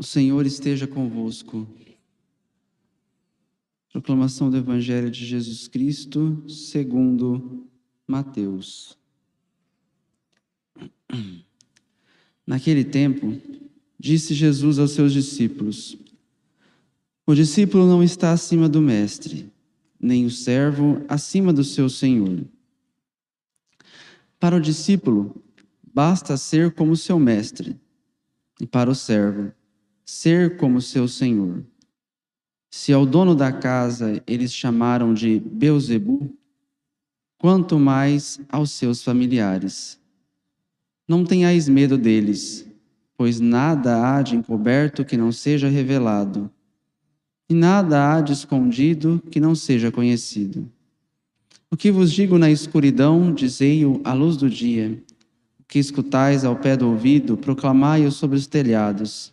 O Senhor esteja convosco. Proclamação do Evangelho de Jesus Cristo, segundo Mateus. Naquele tempo, disse Jesus aos seus discípulos: O discípulo não está acima do mestre, nem o servo acima do seu senhor. Para o discípulo, basta ser como seu mestre, e para o servo, ser como seu senhor. Se ao dono da casa eles chamaram de Beuzebu, quanto mais aos seus familiares. Não tenhais medo deles, pois nada há de encoberto que não seja revelado, e nada há de escondido que não seja conhecido. O que vos digo na escuridão, dizei-o à luz do dia. O que escutais ao pé do ouvido, proclamai-o sobre os telhados.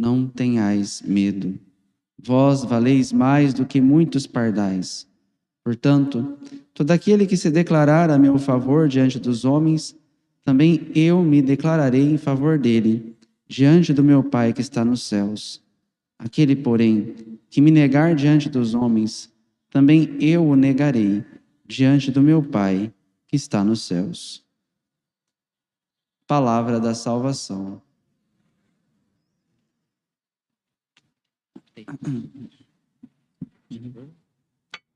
não tenhais medo. Vós valeis mais do que muitos pardais. Portanto, todo aquele que se declarar a meu favor diante dos homens, também eu me declararei em favor dele, diante do meu Pai que está nos céus. Aquele, porém, que me negar diante dos homens, também eu o negarei diante do meu Pai que está nos céus. Palavra da salvação.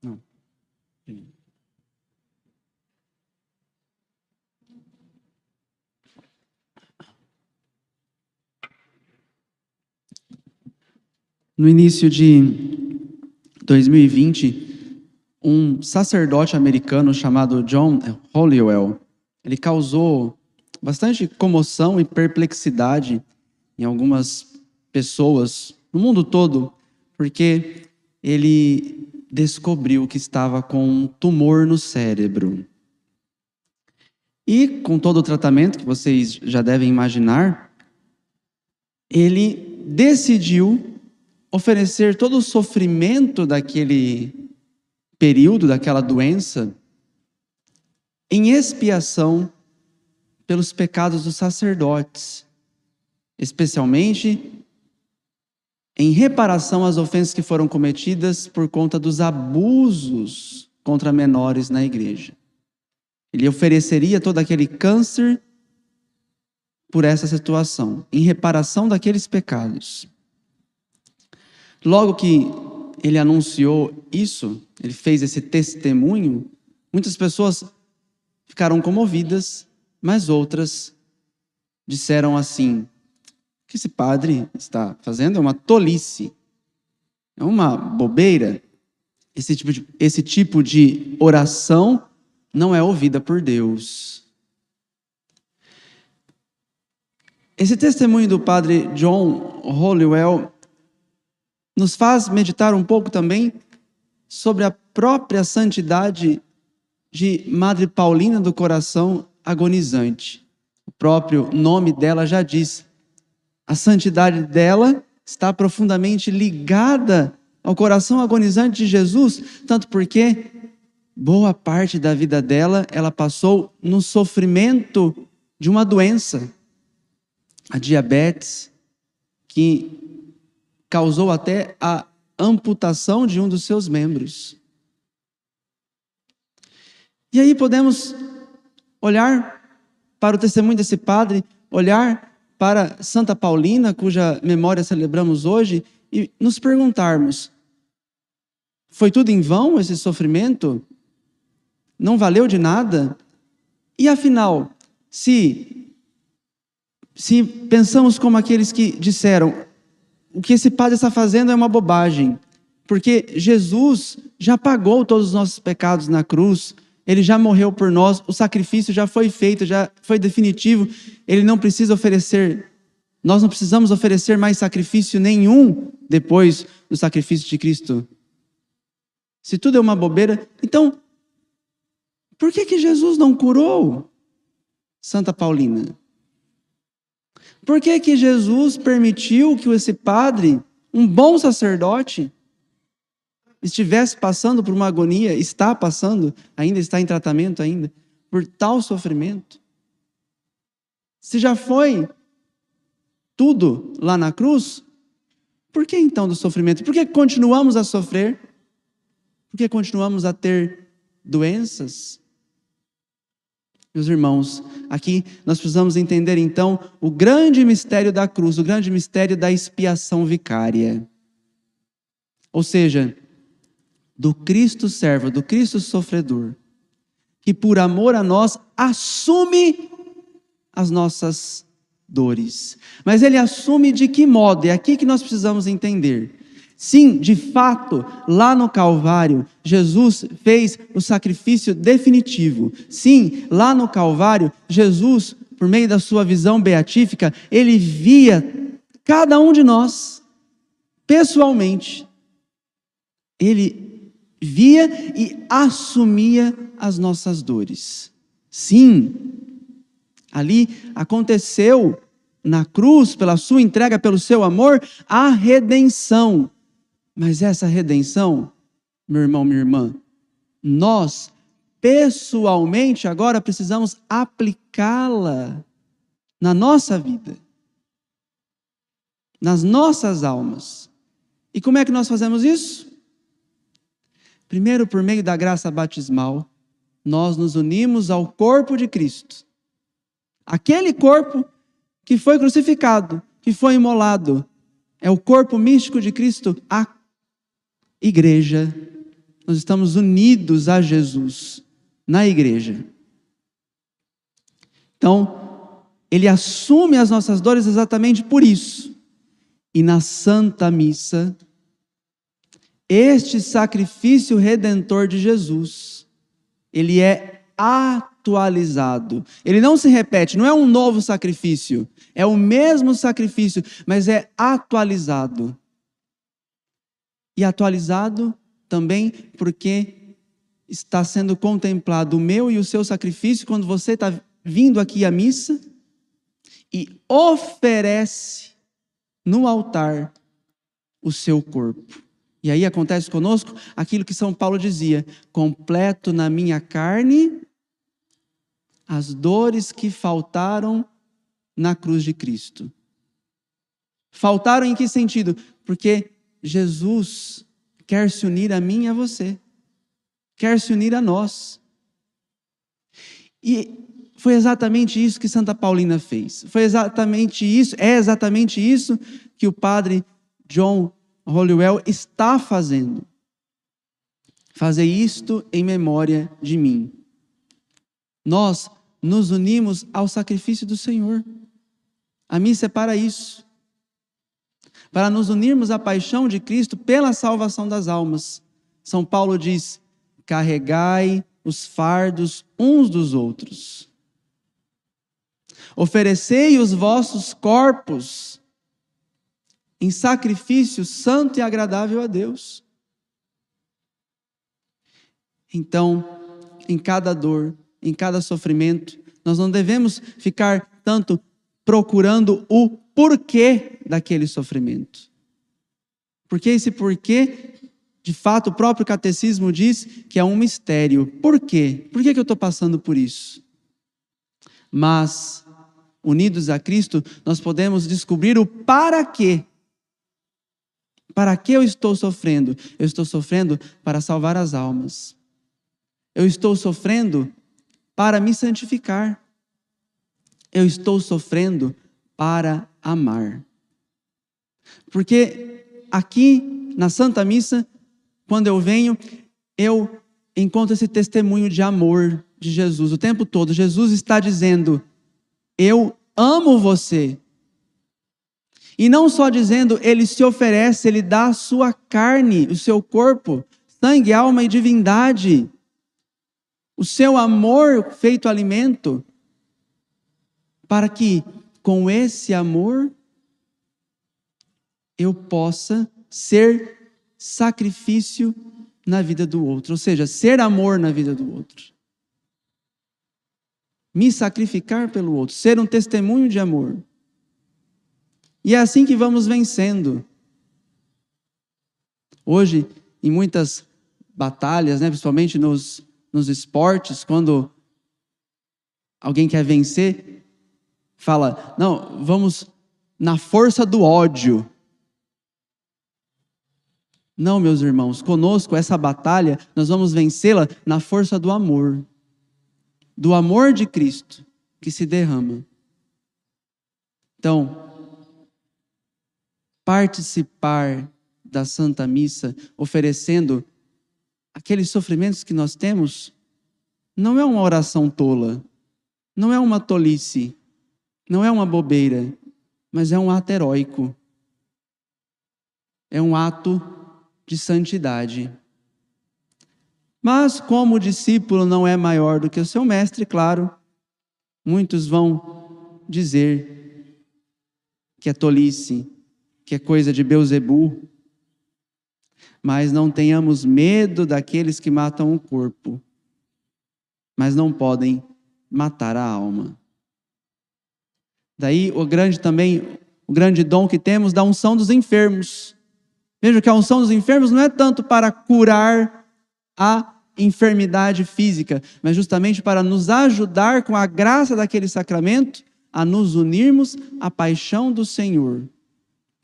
Não. No início de 2020, um sacerdote americano chamado John Hollywell, ele causou bastante comoção e perplexidade em algumas pessoas no mundo todo, porque ele descobriu que estava com um tumor no cérebro. E com todo o tratamento que vocês já devem imaginar, ele decidiu oferecer todo o sofrimento daquele período, daquela doença, em expiação pelos pecados dos sacerdotes, especialmente em reparação às ofensas que foram cometidas por conta dos abusos contra menores na igreja. Ele ofereceria todo aquele câncer por essa situação, em reparação daqueles pecados. Logo que ele anunciou isso, ele fez esse testemunho, muitas pessoas ficaram comovidas, mas outras disseram assim: que esse padre está fazendo é uma tolice, é uma bobeira. Esse tipo de, esse tipo de oração não é ouvida por Deus. Esse testemunho do padre John Hollywell nos faz meditar um pouco também sobre a própria santidade de Madre Paulina do Coração Agonizante. O próprio nome dela já diz: a santidade dela está profundamente ligada ao coração agonizante de Jesus, tanto porque boa parte da vida dela ela passou no sofrimento de uma doença, a diabetes, que causou até a amputação de um dos seus membros. E aí podemos olhar para o testemunho desse padre, olhar para Santa Paulina, cuja memória celebramos hoje, e nos perguntarmos: foi tudo em vão esse sofrimento? Não valeu de nada? E afinal, se, se pensamos como aqueles que disseram, o que esse padre está fazendo é uma bobagem, porque Jesus já pagou todos os nossos pecados na cruz, ele já morreu por nós, o sacrifício já foi feito, já foi definitivo, ele não precisa oferecer Nós não precisamos oferecer mais sacrifício nenhum depois do sacrifício de Cristo. Se tudo é uma bobeira, então por que que Jesus não curou Santa Paulina? Por que que Jesus permitiu que esse padre, um bom sacerdote, estivesse passando por uma agonia, está passando, ainda está em tratamento ainda, por tal sofrimento? Se já foi tudo lá na cruz, por que então do sofrimento? Por que continuamos a sofrer? Por que continuamos a ter doenças? Meus irmãos, aqui nós precisamos entender então o grande mistério da cruz, o grande mistério da expiação vicária. Ou seja, do Cristo servo, do Cristo sofredor, que por amor a nós assume as nossas dores. Mas ele assume de que modo? É aqui que nós precisamos entender. Sim, de fato, lá no Calvário, Jesus fez o sacrifício definitivo. Sim, lá no Calvário, Jesus, por meio da sua visão beatífica, ele via cada um de nós, pessoalmente. Ele via e assumia as nossas dores. Sim, Ali aconteceu na cruz, pela sua entrega, pelo seu amor, a redenção. Mas essa redenção, meu irmão, minha irmã, nós pessoalmente agora precisamos aplicá-la na nossa vida, nas nossas almas. E como é que nós fazemos isso? Primeiro, por meio da graça batismal, nós nos unimos ao corpo de Cristo Aquele corpo que foi crucificado, que foi imolado, é o corpo místico de Cristo, a igreja. Nós estamos unidos a Jesus na igreja. Então, ele assume as nossas dores exatamente por isso. E na Santa Missa, este sacrifício redentor de Jesus, ele é atualizado. Ele não se repete, não é um novo sacrifício, é o mesmo sacrifício, mas é atualizado. E atualizado também porque está sendo contemplado o meu e o seu sacrifício quando você está vindo aqui à missa e oferece no altar o seu corpo. E aí acontece conosco aquilo que São Paulo dizia: completo na minha carne as dores que faltaram na cruz de Cristo. Faltaram em que sentido? Porque Jesus quer se unir a mim e a você, quer se unir a nós. E foi exatamente isso que Santa Paulina fez. Foi exatamente isso, é exatamente isso que o padre John Hollywell está fazendo. Fazer isto em memória de mim. Nós nos unimos ao sacrifício do Senhor. A missa é para isso. Para nos unirmos à paixão de Cristo pela salvação das almas. São Paulo diz: carregai os fardos uns dos outros. Oferecei os vossos corpos em sacrifício santo e agradável a Deus. Então, em cada dor, em cada sofrimento, nós não devemos ficar tanto procurando o porquê daquele sofrimento. Porque esse porquê, de fato, o próprio catecismo diz que é um mistério. Por quê? Por que, que eu estou passando por isso? Mas, unidos a Cristo, nós podemos descobrir o para quê para que eu estou sofrendo? Eu estou sofrendo para salvar as almas. Eu estou sofrendo para me santificar. Eu estou sofrendo para amar. Porque aqui na Santa Missa, quando eu venho, eu encontro esse testemunho de amor de Jesus o tempo todo. Jesus está dizendo: Eu amo você. E não só dizendo, ele se oferece, ele dá a sua carne, o seu corpo, sangue, alma e divindade. O seu amor feito alimento, para que com esse amor eu possa ser sacrifício na vida do outro, ou seja, ser amor na vida do outro. Me sacrificar pelo outro, ser um testemunho de amor. E é assim que vamos vencendo. Hoje, em muitas batalhas, né, principalmente nos, nos esportes, quando alguém quer vencer, fala: não, vamos na força do ódio. Não, meus irmãos, conosco essa batalha, nós vamos vencê-la na força do amor. Do amor de Cristo que se derrama. Então, participar da Santa Missa, oferecendo aqueles sofrimentos que nós temos, não é uma oração tola, não é uma tolice, não é uma bobeira, mas é um ato heróico. É um ato de santidade. Mas, como o discípulo não é maior do que o seu mestre, claro, muitos vão dizer que é tolice, que é coisa de Beuzebu. Mas não tenhamos medo daqueles que matam o corpo, mas não podem matar a alma. Daí o grande também, o grande dom que temos da unção dos enfermos. Veja que a unção dos enfermos não é tanto para curar a enfermidade física, mas justamente para nos ajudar com a graça daquele sacramento a nos unirmos à paixão do Senhor,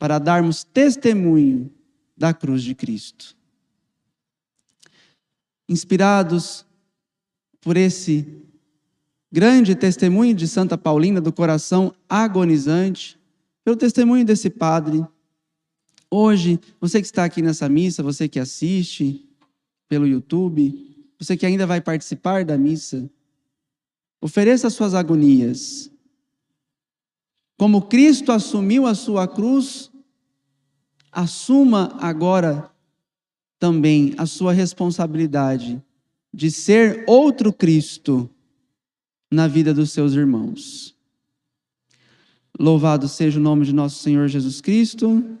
para darmos testemunho da cruz de Cristo. Inspirados por esse grande testemunho de Santa Paulina do coração agonizante, pelo testemunho desse padre. Hoje, você que está aqui nessa missa, você que assiste pelo YouTube, você que ainda vai participar da missa, ofereça suas agonias. Como Cristo assumiu a sua cruz, assuma agora também a sua responsabilidade de ser outro Cristo na vida dos seus irmãos. Louvado seja o nome de nosso Senhor Jesus Cristo.